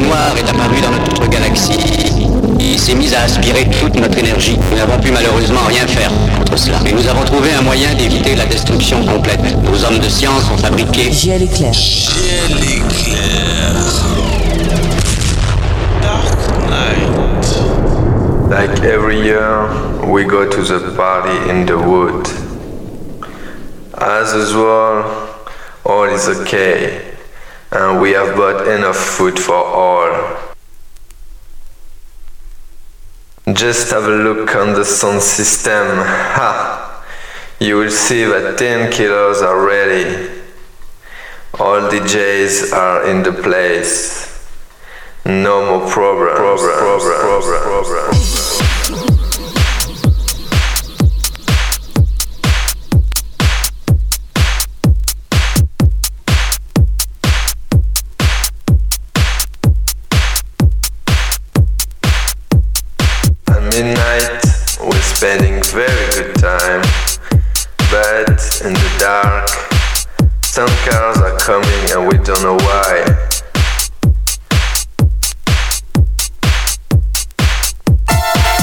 bouée noire est apparue dans notre galaxie, il s'est mis à aspirer toute notre énergie. Nous n'avons pu malheureusement rien faire contre cela. Mais nous avons trouvé un moyen d'éviter la destruction complète. Nos hommes de science ont fabriqué... Giel éclair. Giel éclair. Dark Night. Like every year, we go to the party in the wood. As usual, all is okay, and we have bought enough food for all. Just have a look on the sound system. Ha! You will see that 10 kilos are ready. All DJs are in the place. No more problem. Problem. Problem. Problem. In the dark, some cars are coming and we don't know why.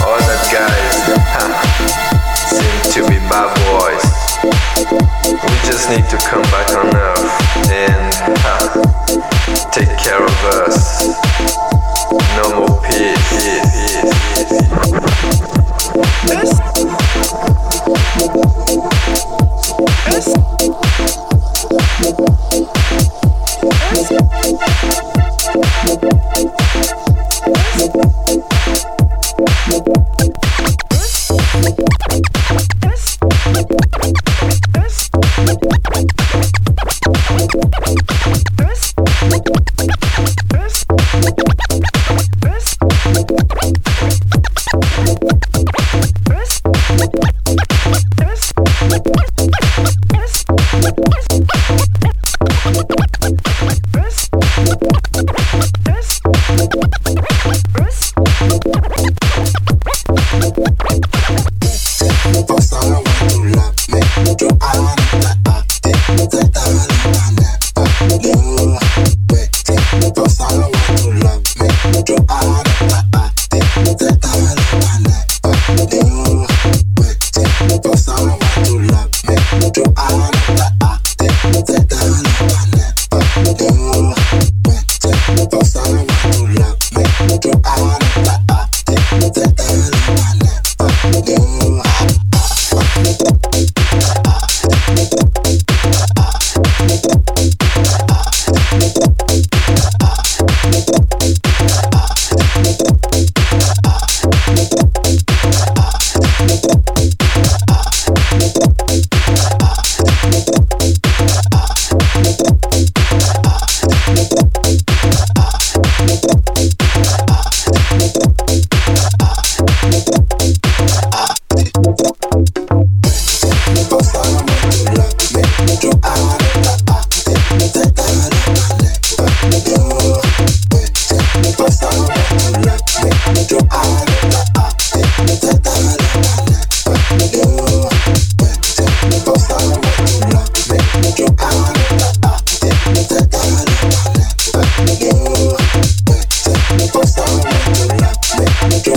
All that guys seem to be bad boys. We just need to come back on Earth and ha, take care of us. No more peace. Who's gonna be the Thank you.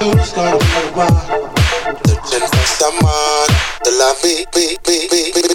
the agua. Desde esta mar de la vi, vi, me, vi, me.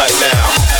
right now.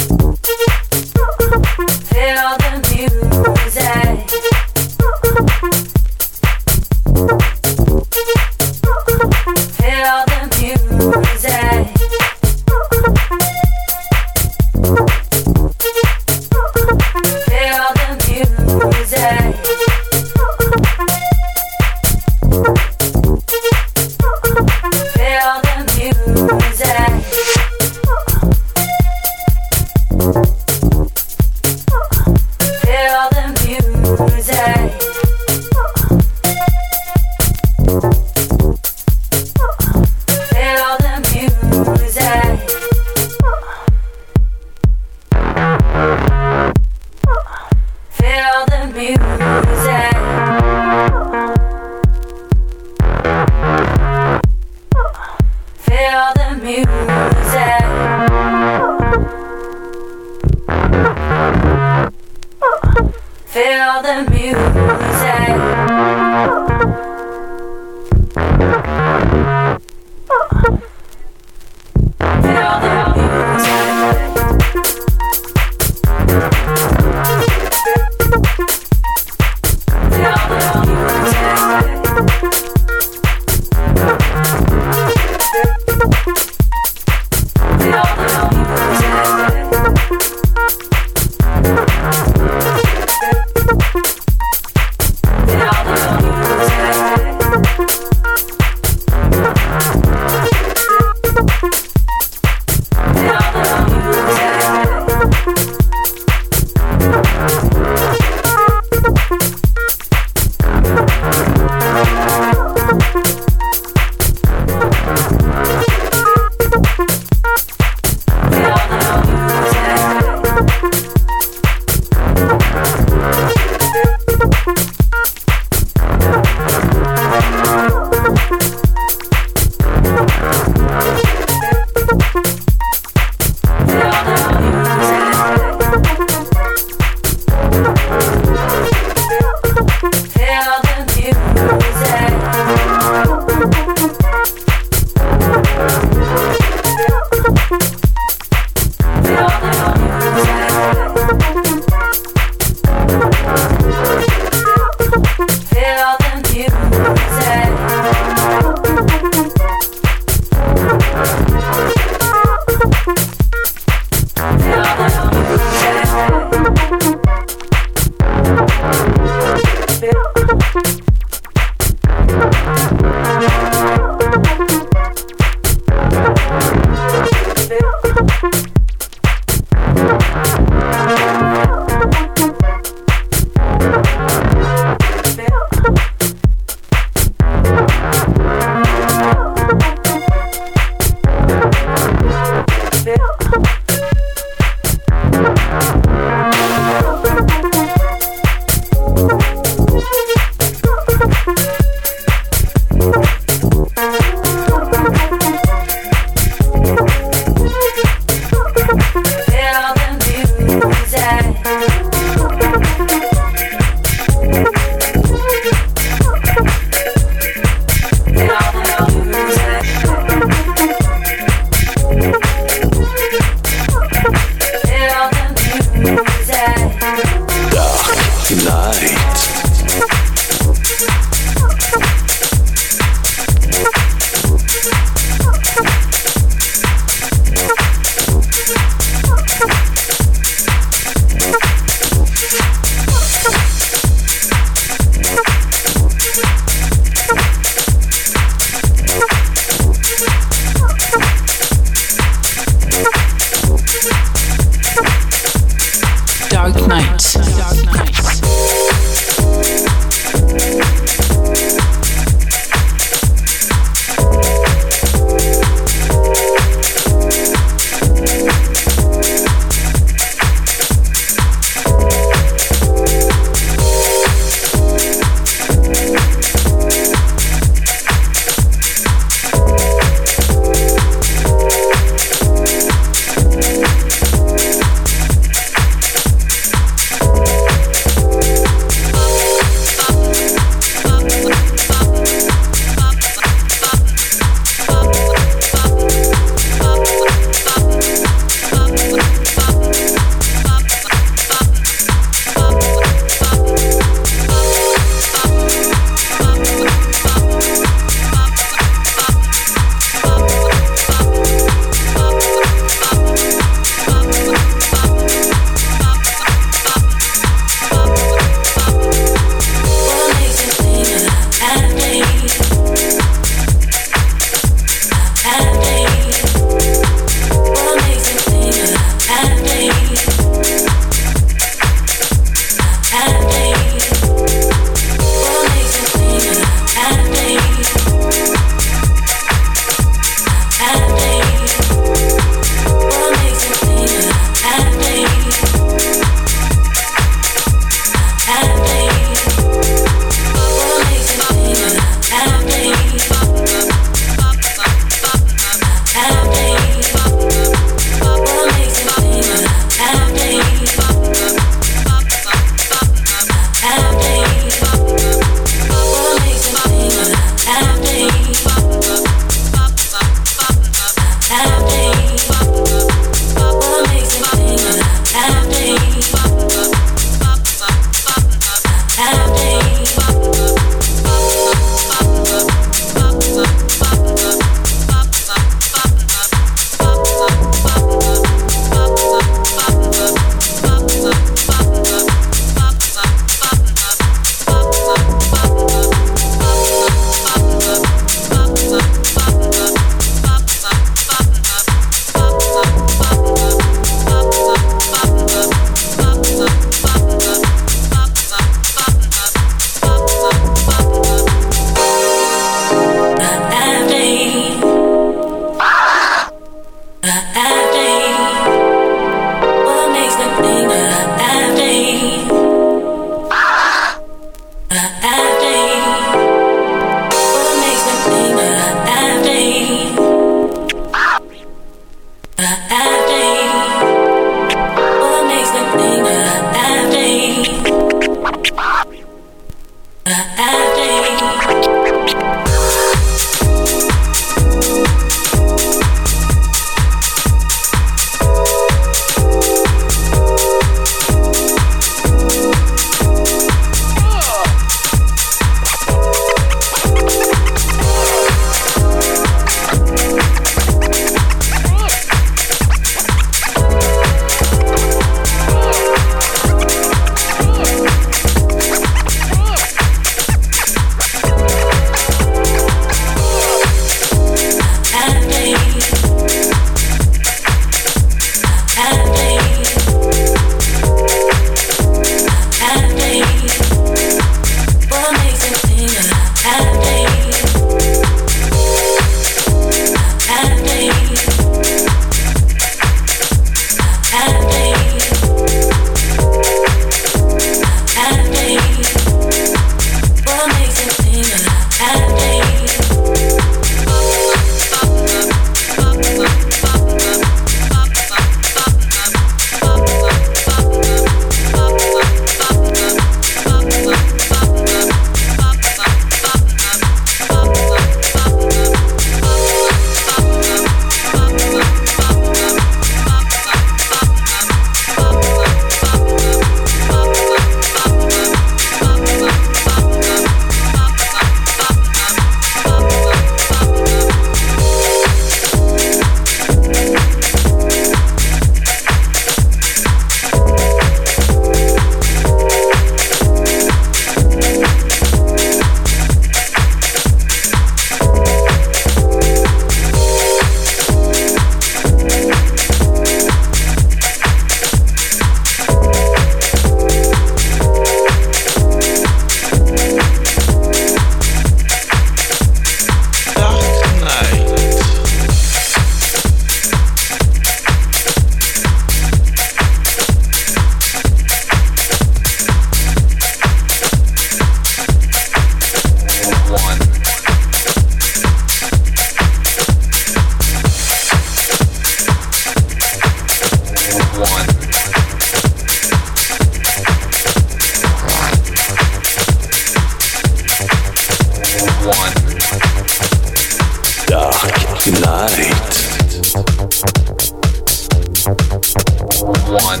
one.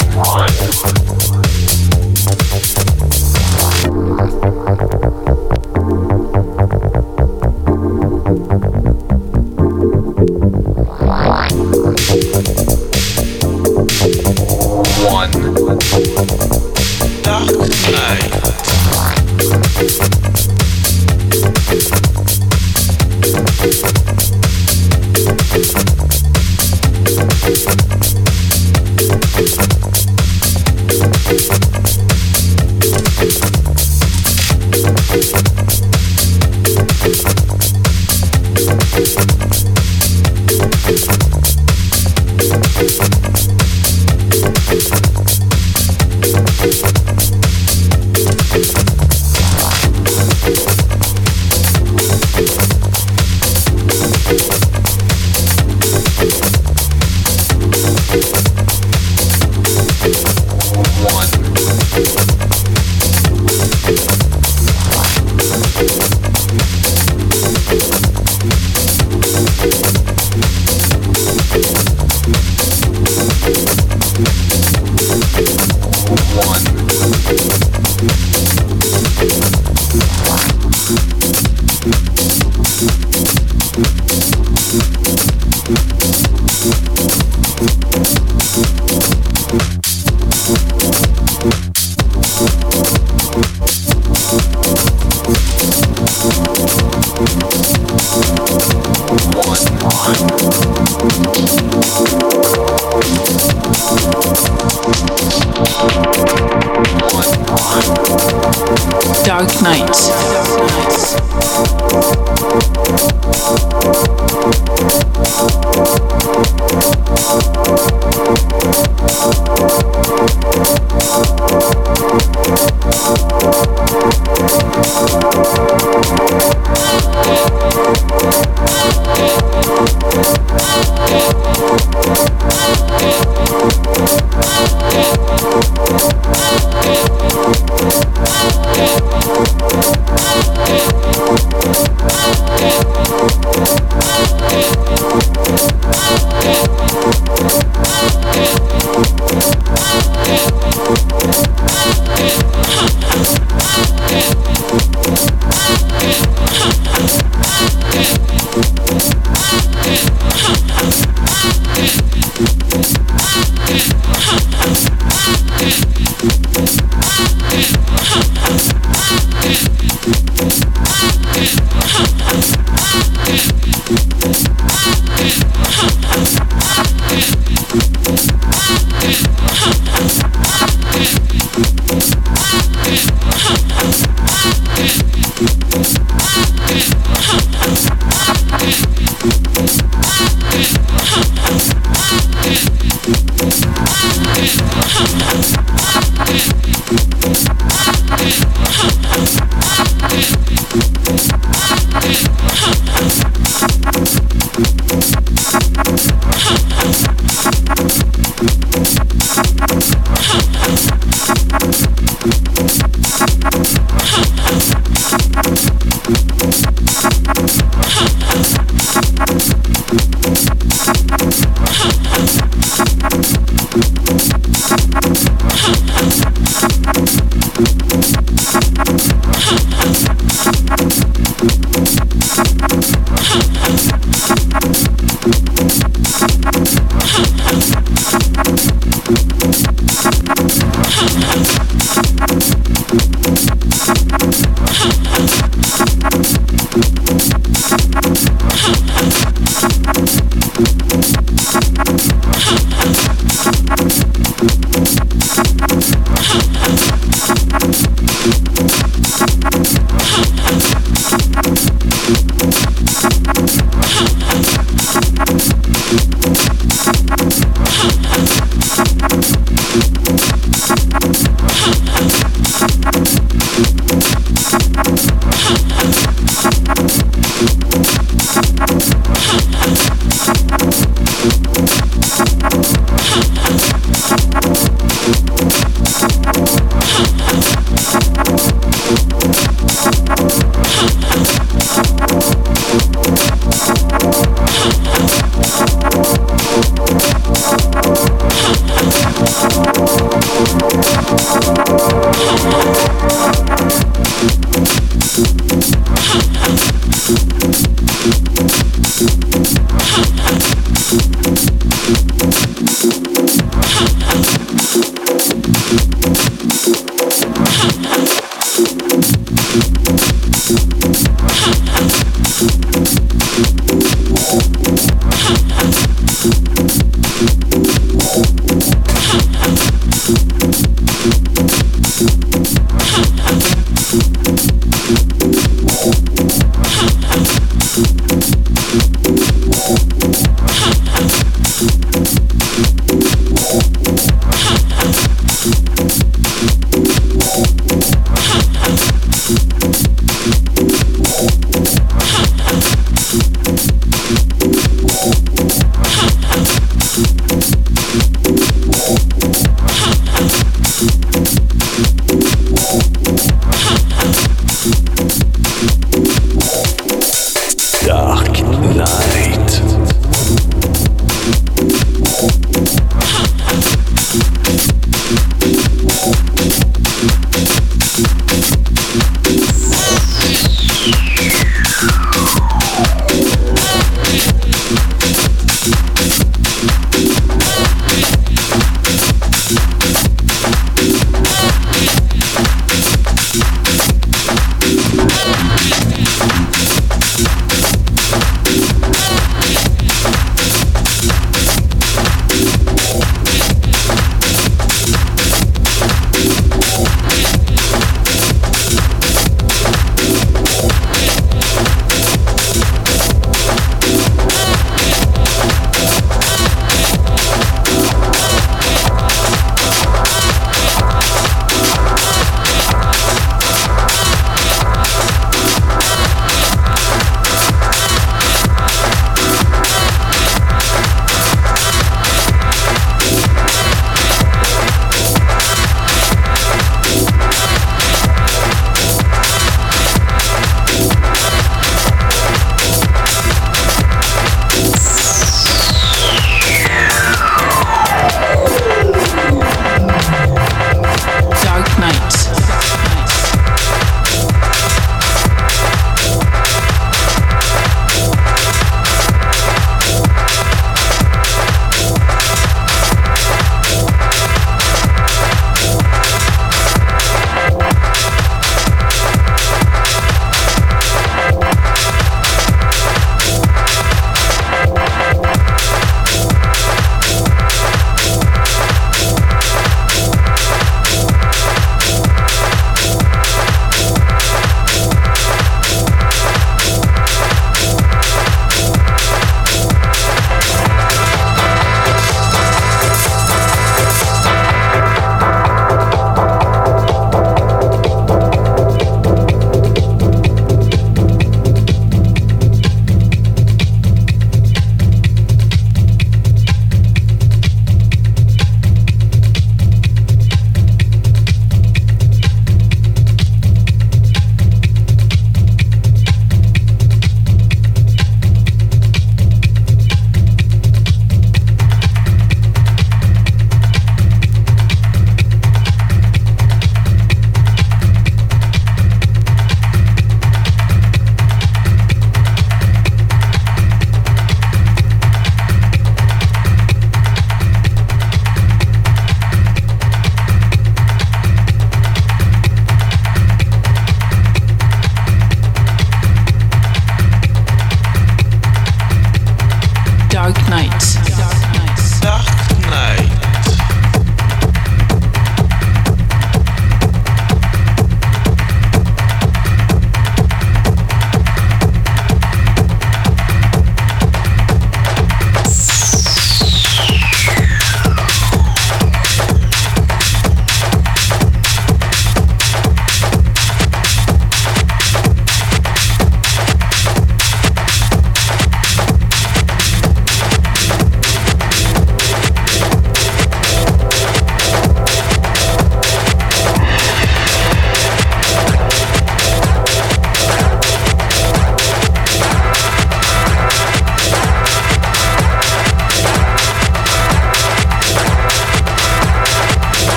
one.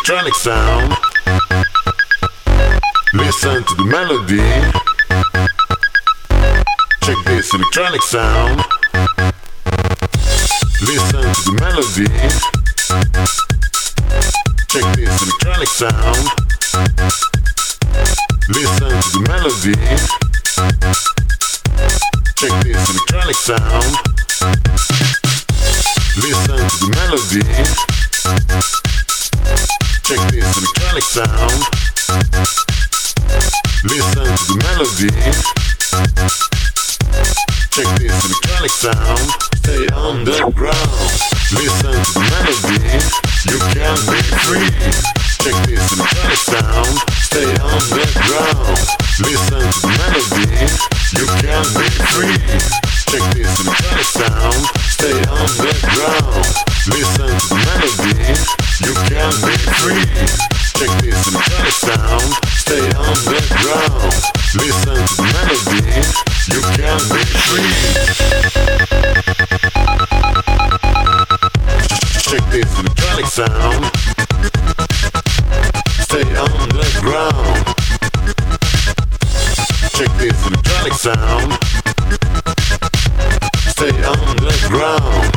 electronic sound. Listen to the melody. Check this electronic sound. Listen to the melody. Check this electronic sound. Listen to the melody. Check this electronic sound. psychedelic sound, stay underground. Listen to the melody, you can be free. Check this psychedelic sound, stay underground. Listen to the melody, you can be free. Check this psychedelic sound, stay underground. Listen to the melody, you can be free. Check this metal sound, stay on the ground. Listen to melody, you can be free. Check this metallic sound. Stay on the ground. Check this metallic sound. Stay on the ground.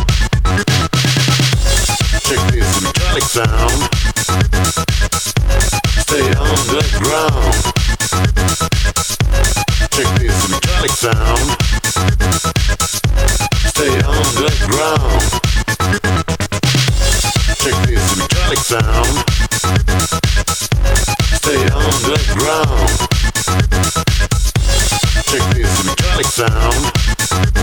Check this metallic sound stay on the ground. Check this metallic sound. Stay on the ground. Check this metallic sound. Stay on the ground. Check this metallic sound.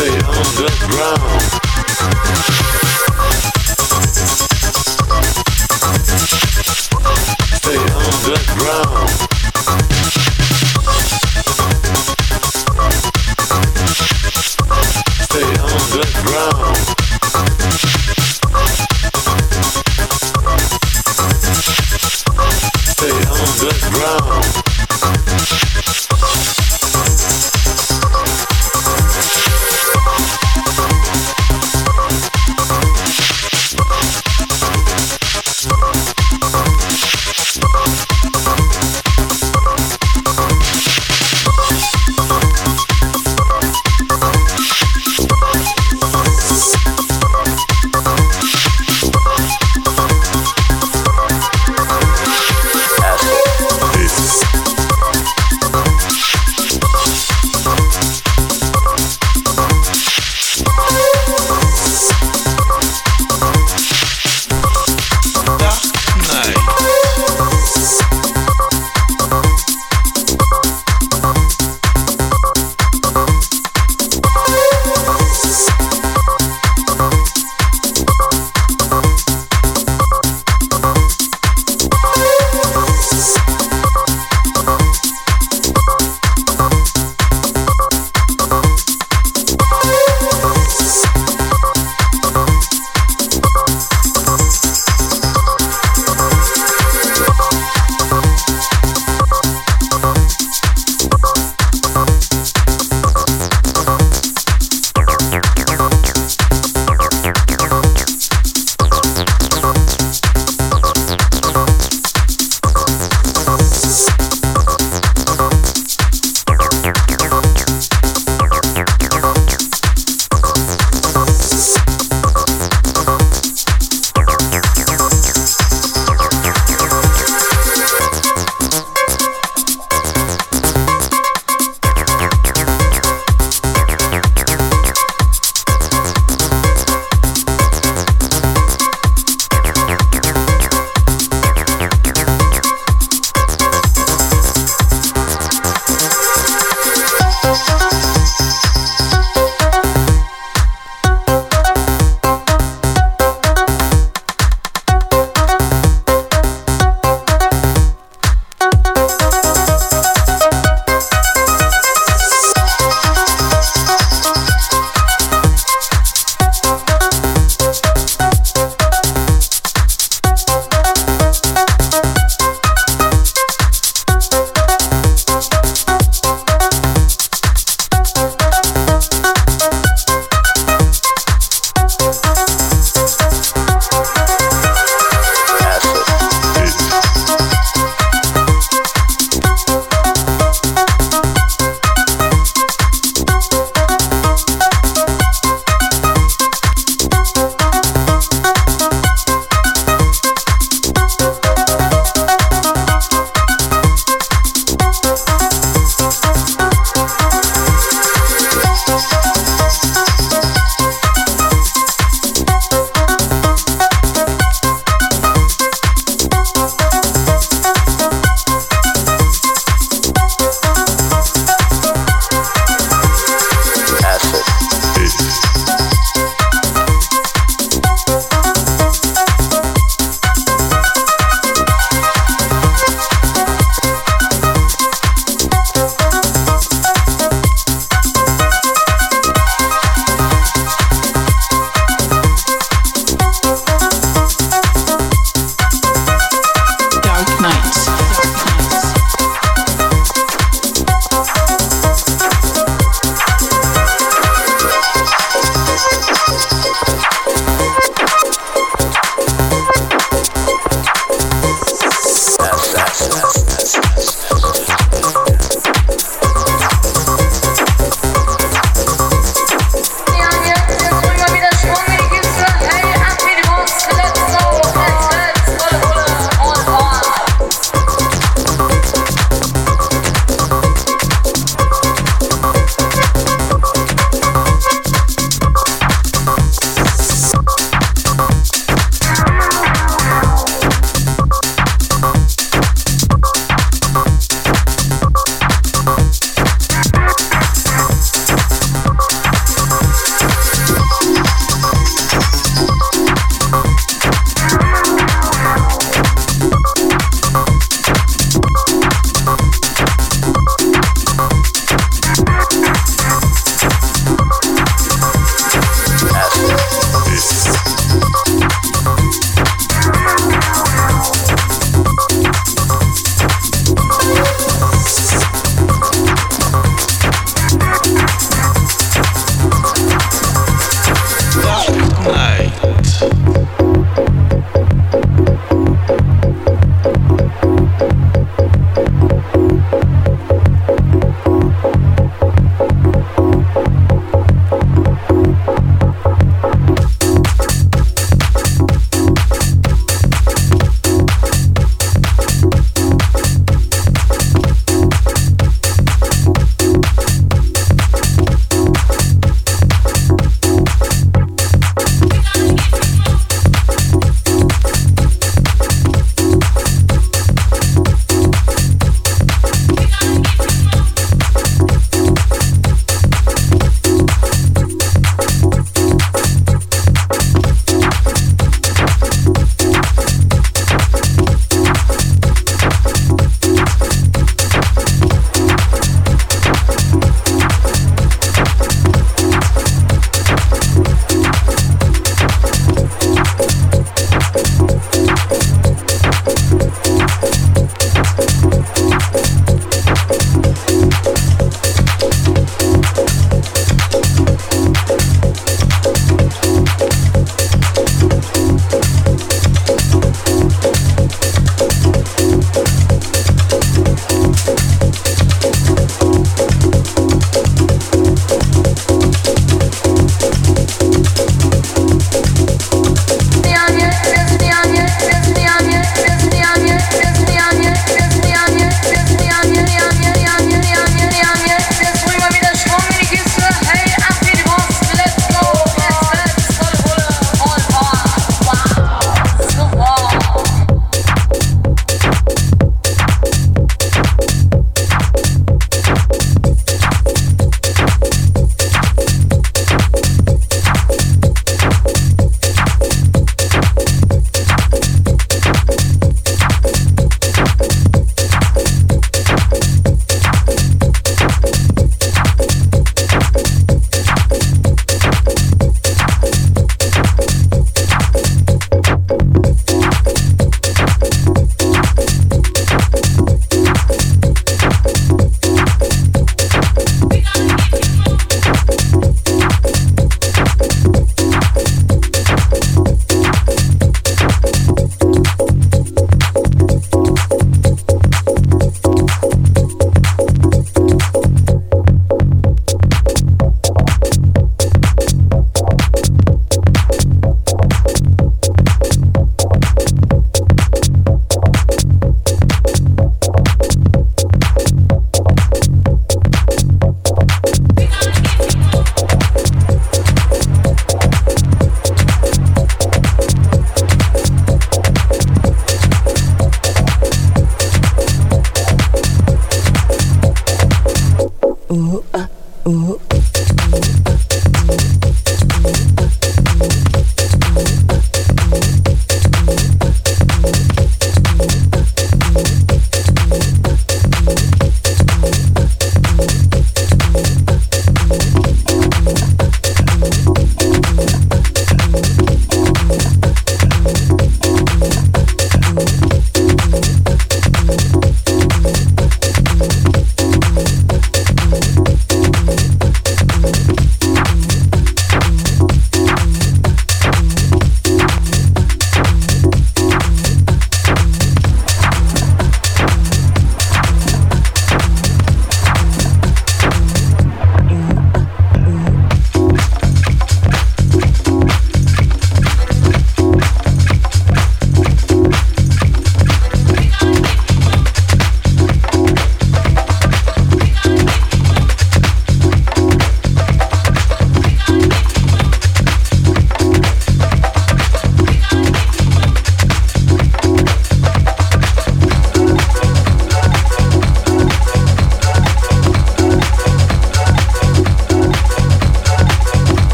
stay on the ground.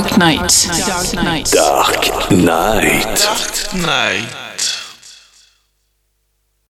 Dark Knight. Dark Knight. Dark Knight. Dark Knight.